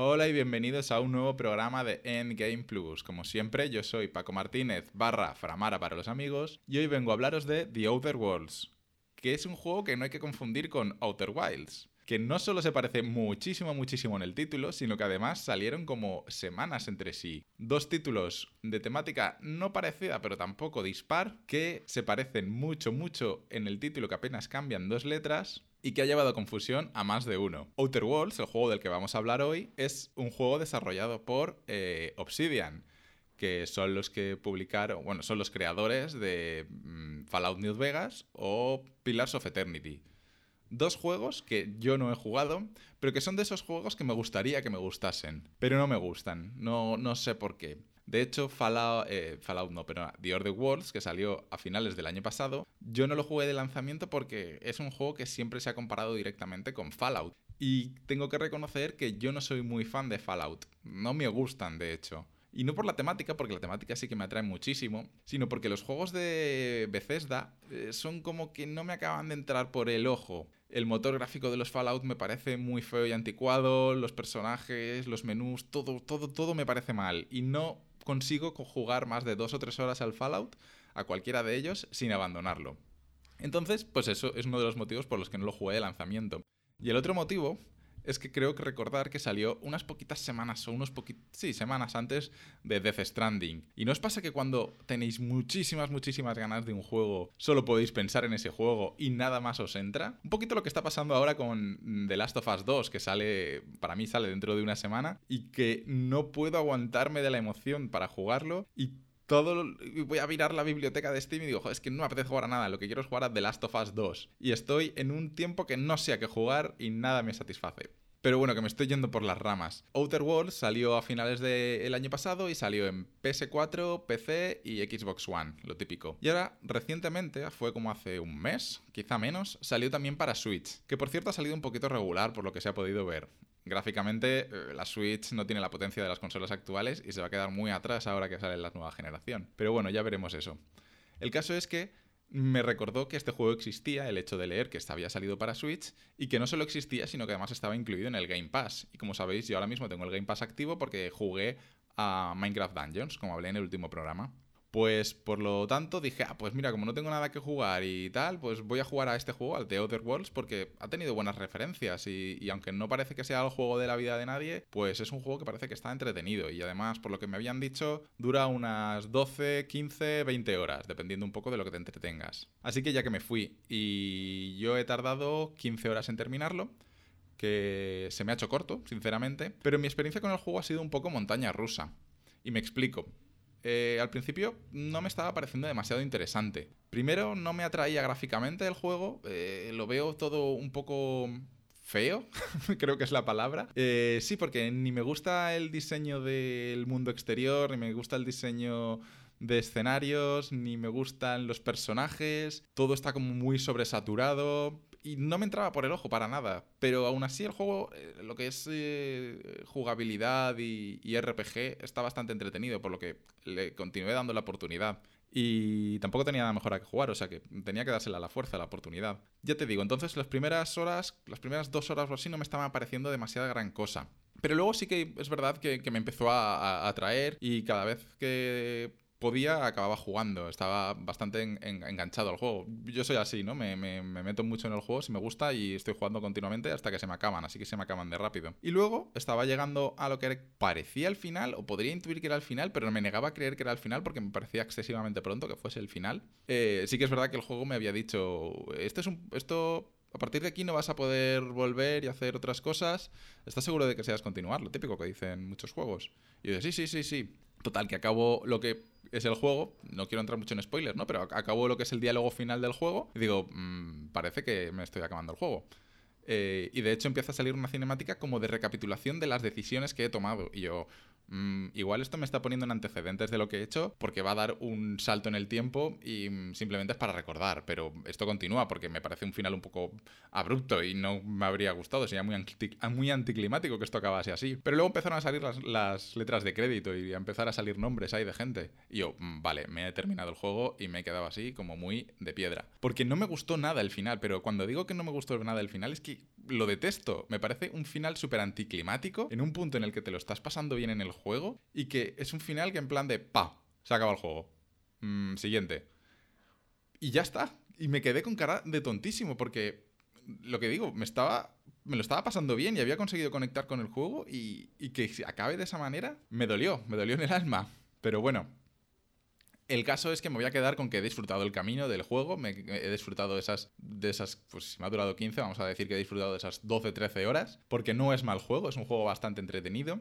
Hola y bienvenidos a un nuevo programa de Endgame Plus. Como siempre, yo soy Paco Martínez barra Framara para los amigos y hoy vengo a hablaros de The Outer Worlds, que es un juego que no hay que confundir con Outer Wilds que no solo se parece muchísimo, muchísimo en el título, sino que además salieron como semanas entre sí. Dos títulos de temática no parecida, pero tampoco dispar, que se parecen mucho, mucho en el título, que apenas cambian dos letras, y que ha llevado confusión a más de uno. Outer Worlds, el juego del que vamos a hablar hoy, es un juego desarrollado por eh, Obsidian que son los que publicaron, bueno, son los creadores de mm, Fallout New Vegas o Pillars of Eternity dos juegos que yo no he jugado, pero que son de esos juegos que me gustaría que me gustasen, pero no me gustan, no, no sé por qué. De hecho, Fallout, eh, Fallout no, pero The Order Worlds, que salió a finales del año pasado, yo no lo jugué de lanzamiento porque es un juego que siempre se ha comparado directamente con Fallout. Y tengo que reconocer que yo no soy muy fan de Fallout. No me gustan, de hecho. Y no por la temática, porque la temática sí que me atrae muchísimo, sino porque los juegos de Bethesda eh, son como que no me acaban de entrar por el ojo. El motor gráfico de los Fallout me parece muy feo y anticuado, los personajes, los menús, todo, todo, todo me parece mal. Y no consigo jugar más de dos o tres horas al Fallout, a cualquiera de ellos, sin abandonarlo. Entonces, pues eso es uno de los motivos por los que no lo jugué de lanzamiento. Y el otro motivo es que creo que recordar que salió unas poquitas semanas o unos poquitos, sí, semanas antes de Death Stranding. ¿Y no os pasa que cuando tenéis muchísimas, muchísimas ganas de un juego, solo podéis pensar en ese juego y nada más os entra? Un poquito lo que está pasando ahora con The Last of Us 2, que sale, para mí sale dentro de una semana y que no puedo aguantarme de la emoción para jugarlo y todo voy a mirar la biblioteca de Steam y digo, es que no me apetece jugar a nada, lo que quiero es jugar a The Last of Us 2. Y estoy en un tiempo que no sé a qué jugar y nada me satisface. Pero bueno, que me estoy yendo por las ramas. Outer Worlds salió a finales del año pasado y salió en PS4, PC y Xbox One, lo típico. Y ahora, recientemente, fue como hace un mes, quizá menos, salió también para Switch, que por cierto ha salido un poquito regular por lo que se ha podido ver. Gráficamente, eh, la Switch no tiene la potencia de las consolas actuales y se va a quedar muy atrás ahora que sale la nueva generación. Pero bueno, ya veremos eso. El caso es que me recordó que este juego existía, el hecho de leer que había salido para Switch y que no solo existía, sino que además estaba incluido en el Game Pass. Y como sabéis, yo ahora mismo tengo el Game Pass activo porque jugué a Minecraft Dungeons, como hablé en el último programa. Pues por lo tanto dije, ah, pues mira, como no tengo nada que jugar y tal, pues voy a jugar a este juego, al The Other Worlds, porque ha tenido buenas referencias y, aunque no parece que sea el juego de la vida de nadie, pues es un juego que parece que está entretenido y además, por lo que me habían dicho, dura unas 12, 15, 20 horas, dependiendo un poco de lo que te entretengas. Así que ya que me fui y yo he tardado 15 horas en terminarlo, que se me ha hecho corto, sinceramente, pero mi experiencia con el juego ha sido un poco montaña rusa. Y me explico. Eh, al principio no me estaba pareciendo demasiado interesante. Primero, no me atraía gráficamente el juego, eh, lo veo todo un poco feo, creo que es la palabra. Eh, sí, porque ni me gusta el diseño del mundo exterior, ni me gusta el diseño de escenarios, ni me gustan los personajes, todo está como muy sobresaturado y no me entraba por el ojo para nada. Pero aún así el juego, eh, lo que es eh, jugabilidad y, RPG, está bastante entretenido, por lo que le continué dando la oportunidad. Y tampoco tenía nada mejor a que jugar, o sea que tenía que dársela a la fuerza, la oportunidad. Ya te digo, entonces las primeras horas, las primeras dos horas o así no me estaban pareciendo demasiada gran cosa. Pero luego sí que es verdad que, me empezó a atraer y cada vez que podía, acababa jugando. Estaba bastante enganchado al juego. Yo soy así, ¿no? Me, meto mucho en el juego si me gusta y estoy jugando continuamente hasta que se me acaban, así que se me acaban de rápido. Y luego estaba llegando a lo que parecía el final, o podría intuir que era el final, pero me negaba a creer que era el final porque me parecía excesivamente pronto que fuese el final. Eh, sí que es verdad que el juego me había dicho, este es un, esto a partir de aquí no vas a poder volver y hacer otras cosas. ¿Estás seguro de que seas continuar? Lo típico que dicen muchos juegos. Y yo digo, sí, sí, sí, sí. Total, que acabo lo que es el juego, no quiero entrar mucho en spoilers, ¿no? Pero acabo lo que es el diálogo final del juego y digo, mm, parece que me estoy acabando el juego. Eh, y de hecho empieza a salir una cinemática como de recapitulación de las decisiones que he tomado. Y yo, Mm, igual esto me está poniendo en antecedentes de lo que he hecho porque va a dar un salto en el tiempo y mm, simplemente es para recordar, pero esto continúa porque me parece un final un poco abrupto y no me habría gustado, sería muy, muy anticlimático que esto acabase así. Pero luego empezaron a salir las, letras de crédito y a empezar a salir nombres ahí de gente. Y yo, mm, vale, me he terminado el juego y me he quedado así como muy de piedra. Porque no me gustó nada el final, pero cuando digo que no me gustó nada el final es que lo detesto. Me parece un final súper anticlimático, en un punto en el que te lo estás pasando bien en el juego, y que es un final que en plan de, pa, se acaba el juego. Mm, siguiente. Y ya está. Y me quedé con cara de tontísimo, porque lo que digo, me estaba. Me lo estaba pasando bien y había conseguido conectar con el juego y, y que acabe de esa manera me dolió, me dolió en el alma. Pero bueno, el caso es que me voy a quedar con que he disfrutado el camino del juego, he disfrutado de esas, de esas, pues si me ha durado 15, vamos a decir que he disfrutado de esas 12, 13 horas, porque no es mal juego, es un juego bastante entretenido.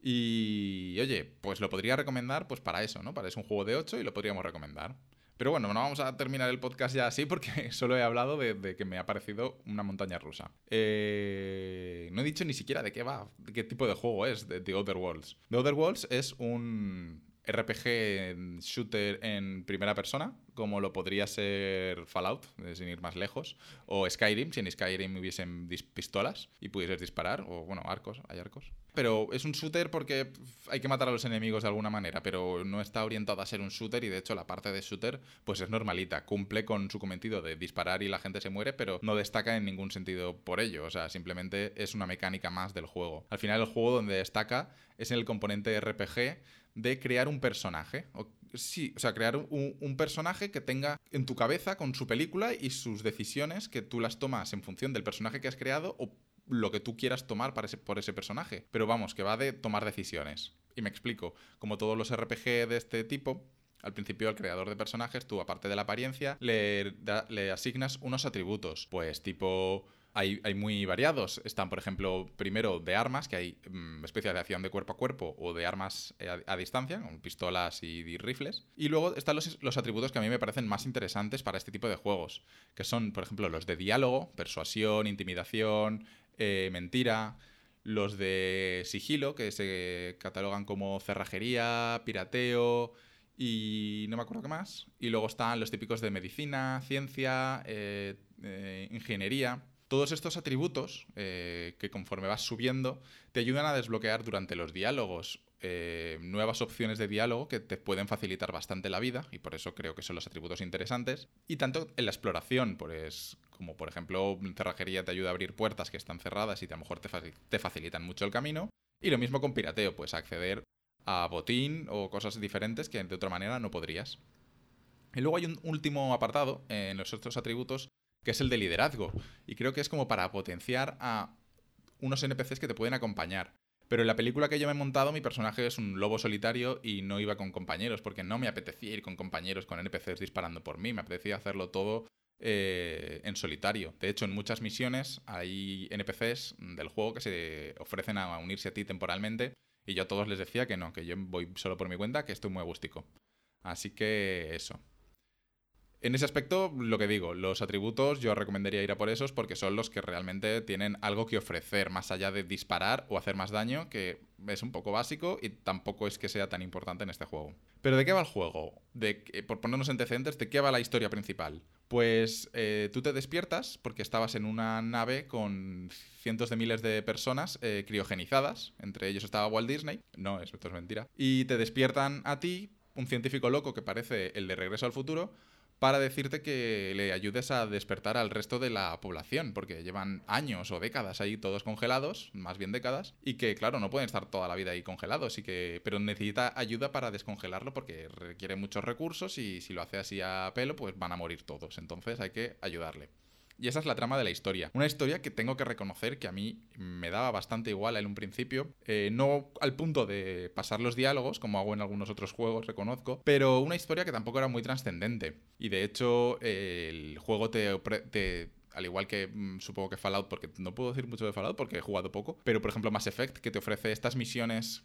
Y oye, pues lo podría recomendar pues para eso, ¿no? Para es un juego de 8 y lo podríamos recomendar. Pero bueno, no vamos a terminar el podcast ya así porque solo he hablado de, que me ha parecido una montaña rusa. Eh, no he dicho ni siquiera de qué va, qué tipo de juego es, The Other Worlds. The Other Worlds es un RPG shooter en primera persona, como lo podría ser Fallout, eh, sin ir más lejos, o Skyrim, si en Skyrim hubiesen pistolas y pudieses disparar, o bueno, arcos, hay arcos. Pero es un shooter porque hay que matar a los enemigos de alguna manera, pero no está orientado a ser un shooter y de hecho la parte de shooter pues es normalita, cumple con su cometido de disparar y la gente se muere, pero no destaca en ningún sentido por ello, o sea, simplemente es una mecánica más del juego. Al final el juego donde destaca es en el componente RPG de crear un personaje. O, sí, o sea, crear un, personaje que tenga en tu cabeza con su película y sus decisiones que tú las tomas en función del personaje que has creado o lo que tú quieras tomar para ese, por ese personaje. Pero vamos, que va de tomar decisiones. Y me explico, como todos los RPG de este tipo, al principio al creador de personajes, tú aparte de la apariencia, le, le asignas unos atributos, pues tipo hay, muy variados. Están, por ejemplo, primero de armas, que hay mm, especialización de cuerpo a cuerpo o de armas eh, a, distancia, con pistolas y, rifles. Y luego están los, atributos que a mí me parecen más interesantes para este tipo de juegos, que son, por ejemplo, los de diálogo, persuasión, intimidación, eh, mentira. Los de sigilo, que se catalogan como cerrajería, pirateo, y no me acuerdo qué más. Y luego están los típicos de medicina, ciencia, eh, ingeniería. Todos estos atributos, eh, que conforme vas subiendo, te ayudan a desbloquear durante los diálogos eh, nuevas opciones de diálogo que te pueden facilitar bastante la vida, y por eso creo que son los atributos interesantes. Y tanto en la exploración, pues, como por ejemplo, cerrajería te ayuda a abrir puertas que están cerradas y a lo mejor te, te facilitan mucho el camino. Y lo mismo con pirateo, pues acceder a botín o cosas diferentes que de otra manera no podrías. Y luego hay un último apartado en los otros atributos que es el de liderazgo. Y creo que es como para potenciar a unos NPCs que te pueden acompañar. Pero en la película que yo me he montado, mi personaje es un lobo solitario y no iba con compañeros, porque no me apetecía ir con compañeros, con NPCs disparando por mí, me apetecía hacerlo todo eh, en solitario. De hecho, en muchas misiones hay NPCs del juego que se ofrecen a unirse a ti temporalmente, y yo a todos les decía que no, que yo voy solo por mi cuenta, que estoy muy agústico. Así que eso. En ese aspecto, lo que digo, los atributos yo recomendaría ir a por esos porque son los que realmente tienen algo que ofrecer, más allá de disparar o hacer más daño, que es un poco básico y tampoco es que sea tan importante en este juego. Pero ¿de qué va el juego? De, por ponernos antecedentes, ¿de qué va la historia principal? Pues eh, tú te despiertas porque estabas en una nave con cientos de miles de personas eh, criogenizadas, entre ellos estaba Walt Disney, no, esto es mentira, y te despiertan a ti, un científico loco que parece el de Regreso al Futuro, para decirte que le ayudes a despertar al resto de la población, porque llevan años o décadas ahí todos congelados, más bien décadas, y que claro, no pueden estar toda la vida ahí congelados, y que, pero necesita ayuda para descongelarlo porque requiere muchos recursos y si lo hace así a pelo, pues van a morir todos, entonces hay que ayudarle. Y esa es la trama de la historia. Una historia que tengo que reconocer que a mí me daba bastante igual en un principio. Eh, no al punto de pasar los diálogos, como hago en algunos otros juegos, reconozco, pero una historia que tampoco era muy trascendente. Y de hecho, el juego te, te al igual que mm, supongo que Fallout, porque no puedo decir mucho de Fallout porque he jugado poco, pero por ejemplo Mass Effect, que te ofrece estas misiones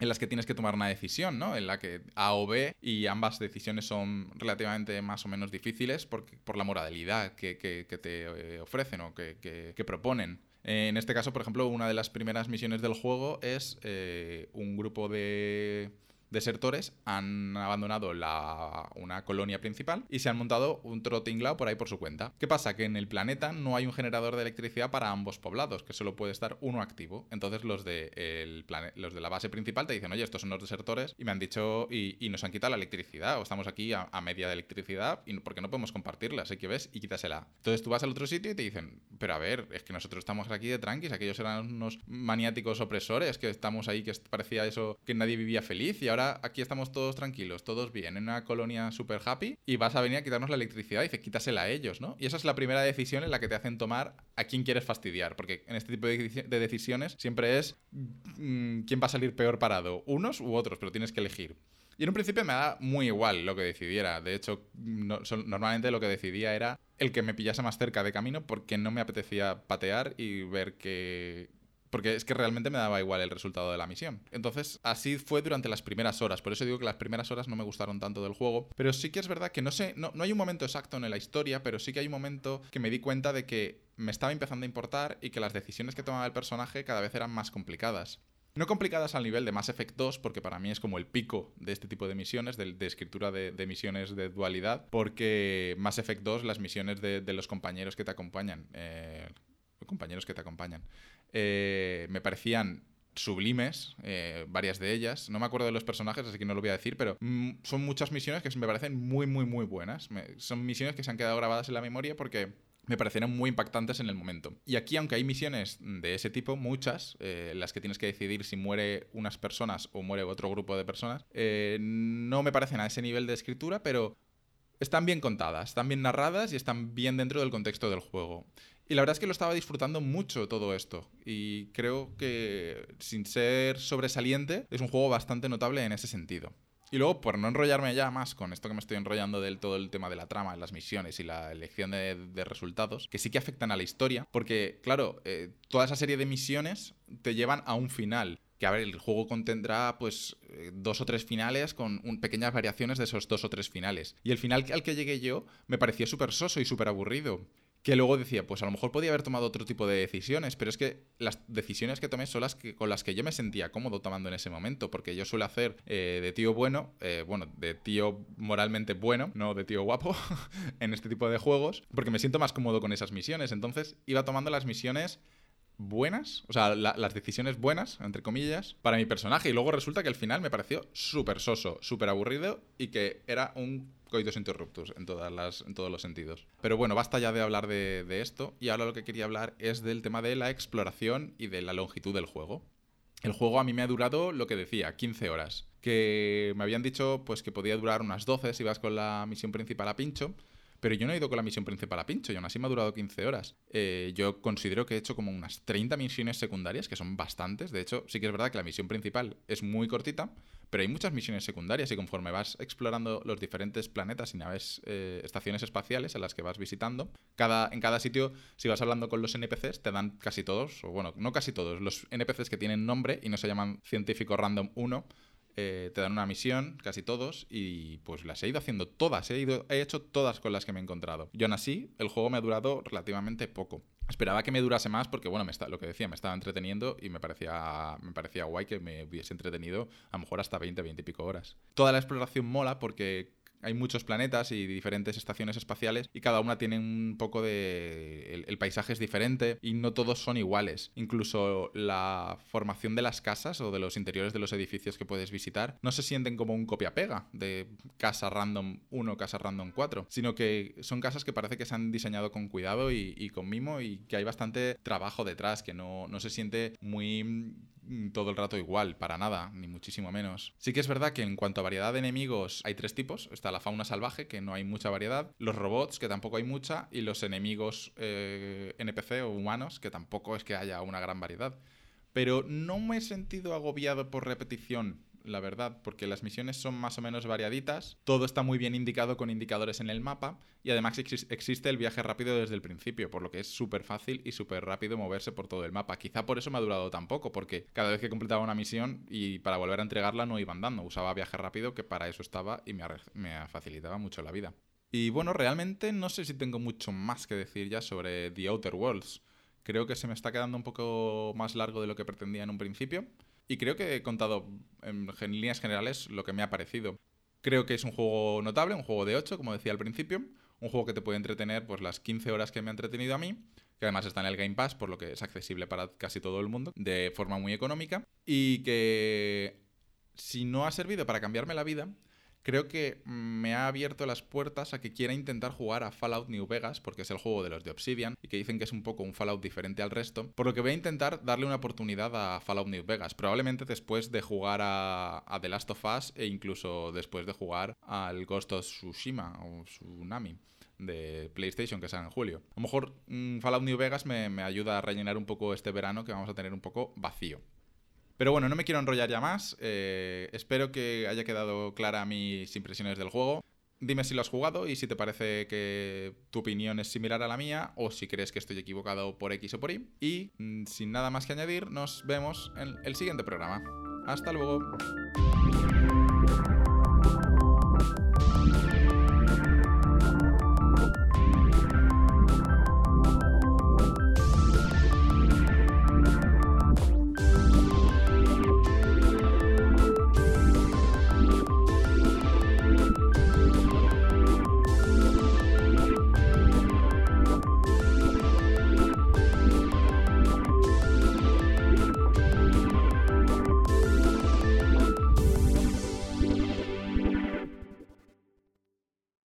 en las que tienes que tomar una decisión, ¿no? En la que A o B y ambas decisiones son relativamente más o menos difíciles por, por la moralidad que, te eh, ofrecen o que, proponen. En este caso, por ejemplo, una de las primeras misiones del juego es eh, un grupo de, desertores han abandonado la, una colonia principal y se han montado un trotinglao por ahí por su cuenta. ¿Qué pasa? Que en el planeta no hay un generador de electricidad para ambos poblados, que solo puede estar uno activo. Entonces los de, el los de la base principal te dicen, oye, estos son los desertores y me han dicho y, nos han quitado la electricidad o estamos aquí a, media de electricidad y porque no podemos compartirla, así que ves y quítasela. Entonces tú vas al otro sitio y te dicen, pero a ver, es que nosotros estamos aquí de tranquis, aquellos eran unos maniáticos opresores, que estamos ahí, que parecía eso, que nadie vivía feliz y ahora aquí estamos todos tranquilos, todos bien, en una colonia súper happy y vas a venir a quitarnos la electricidad y dice, quítasela a ellos, ¿no? Y esa es la primera decisión en la que te hacen tomar a quién quieres fastidiar, porque en este tipo de, decisiones siempre es mm, quién va a salir peor parado, unos u otros, pero tienes que elegir. Y en un principio me da muy igual lo que decidiera. De hecho, normalmente lo que decidía era el que me pillase más cerca de camino porque no me apetecía patear y ver que, porque es que realmente me daba igual el resultado de la misión. Entonces, así fue durante las primeras horas. Por eso digo que las primeras horas no me gustaron tanto del juego. Pero sí que es verdad que no sé, no, no hay un momento exacto en la historia, pero sí que hay un momento que me di cuenta de que me estaba empezando a importar y que las decisiones que tomaba el personaje cada vez eran más complicadas. No complicadas al nivel de Mass Effect 2, porque para mí es como el pico de este tipo de misiones, de, escritura de, misiones de dualidad, porque Mass Effect 2, las misiones de, los compañeros que te acompañan, eh, compañeros que te acompañan, eh, me parecían sublimes, eh, varias de ellas. No me acuerdo de los personajes, así que no lo voy a decir, pero mm, son muchas misiones que me parecen muy, muy, muy buenas. son misiones que se han quedado grabadas en la memoria porque me parecieron muy impactantes en el momento. Y aquí, aunque hay misiones de ese tipo, muchas, eh, las que tienes que decidir si muere unas personas o muere otro grupo de personas, no me parecen a ese nivel de escritura, pero están bien contadas, están bien narradas y están bien dentro del contexto del juego. Y la verdad es que lo estaba disfrutando mucho todo esto. Y creo que, sin ser sobresaliente, es un juego bastante notable en ese sentido. Y luego, por no enrollarme ya más con esto que me estoy enrollando del todo el tema de la trama, las misiones y la elección de, resultados, que sí que afectan a la historia, porque, claro, eh, toda esa serie de misiones te llevan a un final. Que a ver, el juego contendrá pues eh, dos o tres finales con pequeñas variaciones de esos dos o tres finales. Y el final al que llegué yo me pareció súper soso y súper aburrido que luego decía, pues a lo mejor podía haber tomado otro tipo de decisiones, pero es que las decisiones que tomé son las que, con las que yo me sentía cómodo tomando en ese momento, porque yo suelo hacer eh, de tío bueno, eh, bueno, de tío moralmente bueno, no de tío guapo, en este tipo de juegos, porque me siento más cómodo con esas misiones. Entonces iba tomando las misiones buenas, o sea, las decisiones buenas, entre comillas, para mi personaje. Y luego resulta que al final me pareció súper soso, súper aburrido y que era un coitus interruptus en, todas las, en todos los sentidos. Pero bueno, basta ya de hablar de, de esto y ahora lo que quería hablar es del tema de la exploración y de la longitud del juego. El juego a mí me ha durado lo que decía, 15 horas. Que me habían dicho pues que podía durar unas 12 si vas con la misión principal a pincho. Pero yo no he ido con la misión principal a pincho y aún así me ha durado 15 horas. Eh, yo considero que he hecho como unas 30 misiones secundarias, que son bastantes. De hecho, sí que es verdad que la misión principal es muy cortita, pero hay muchas misiones secundarias y conforme vas explorando los diferentes planetas y naves, eh, estaciones espaciales en las que vas visitando, cada, en cada sitio, si vas hablando con los NPCs, te dan casi todos, o bueno, no casi todos, los NPCs que tienen nombre y no se llaman científico random 1, eh, te dan una misión, casi todos, y pues las he ido haciendo todas, he, ido, he hecho todas con las que me he encontrado. Yo aún así, el juego me ha durado relativamente poco. Esperaba que me durase más porque, bueno, lo que decía, me estaba entreteniendo y me parecía, me parecía guay que me hubiese entretenido a lo mejor hasta 20, 20 y pico horas. Toda la exploración mola porque hay muchos planetas y diferentes estaciones espaciales y cada una tiene un poco de... El, paisaje es diferente y no todos son iguales. Incluso la formación de las casas o de los interiores de los edificios que puedes visitar no se sienten como un copia-pega de casa random 1, casa random 4, sino que son casas que parece que se han diseñado con cuidado y, y con mimo y que hay bastante trabajo detrás, que no, no se siente muy todo el rato igual, para nada, ni muchísimo menos. Sí que es verdad que en cuanto a variedad de enemigos hay tres tipos. Está la fauna salvaje, que no hay mucha variedad, los robots, que tampoco hay mucha, y los enemigos eh, NPC o humanos, que tampoco es que haya una gran variedad. Pero no me he sentido agobiado por repetición la verdad, porque las misiones son más o menos variaditas, todo está muy bien indicado con indicadores en el mapa y además existe el viaje rápido desde el principio, por lo que es súper fácil y súper rápido moverse por todo el mapa. Quizá por eso me ha durado tan poco, porque cada vez que completaba una misión y para volver a entregarla no iba andando, usaba viaje rápido que para eso estaba y me, me facilitaba mucho la vida. Y bueno, realmente no sé si tengo mucho más que decir ya sobre The Outer Worlds. Creo que se me está quedando un poco más largo de lo que pretendía en un principio. Y creo que he contado en, líneas generales lo que me ha parecido. Creo que es un juego notable, un juego de 8, como decía al principio, un juego que te puede entretener pues las 15 horas que me ha entretenido a mí, que además está en el Game Pass, por lo que es accesible para casi todo el mundo, de forma muy económica, y que si no ha servido para cambiarme la vida, creo que me ha abierto las puertas a que quiera intentar jugar a Fallout New Vegas, porque es el juego de los de Obsidian, y que dicen que es un poco un Fallout diferente al resto, por lo que voy a intentar darle una oportunidad a Fallout New Vegas, probablemente después de jugar a, The Last of Us e incluso después de jugar al Ghost of Tsushima o Tsunami de PlayStation que sale en julio. A lo mejor mm, Fallout New Vegas me, me ayuda a rellenar un poco este verano que vamos a tener un poco vacío. Pero bueno, no me quiero enrollar ya más. Eh, espero que haya quedado clara mis impresiones del juego. Dime si lo has jugado y si te parece que tu opinión es similar a la mía o si crees que estoy equivocado por X o por Y. Y mm, sin nada más que añadir, nos vemos en el siguiente programa. Hasta luego.